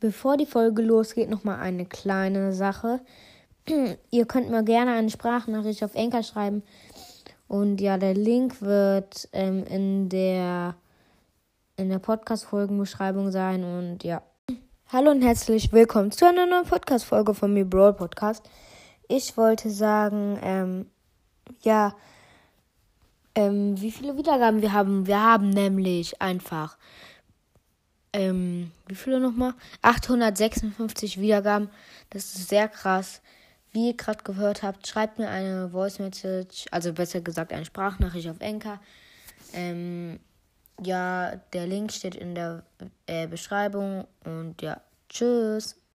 Bevor die Folge losgeht, nochmal eine kleine Sache. Ihr könnt mir gerne eine Sprachnachricht auf Enker schreiben. Und ja, der Link wird ähm, in der, in der Podcast-Folgenbeschreibung sein. Und ja. Hallo und herzlich willkommen zu einer neuen Podcast-Folge von mir, Brawl Podcast. Ich wollte sagen, ähm, ja, ähm, wie viele Wiedergaben wir haben. Wir haben nämlich einfach ähm, wie viele nochmal? 856 Wiedergaben. Das ist sehr krass. Wie ihr gerade gehört habt, schreibt mir eine Voice Message, also besser gesagt eine Sprachnachricht auf Enka. Ähm, ja, der Link steht in der äh, Beschreibung und ja, tschüss.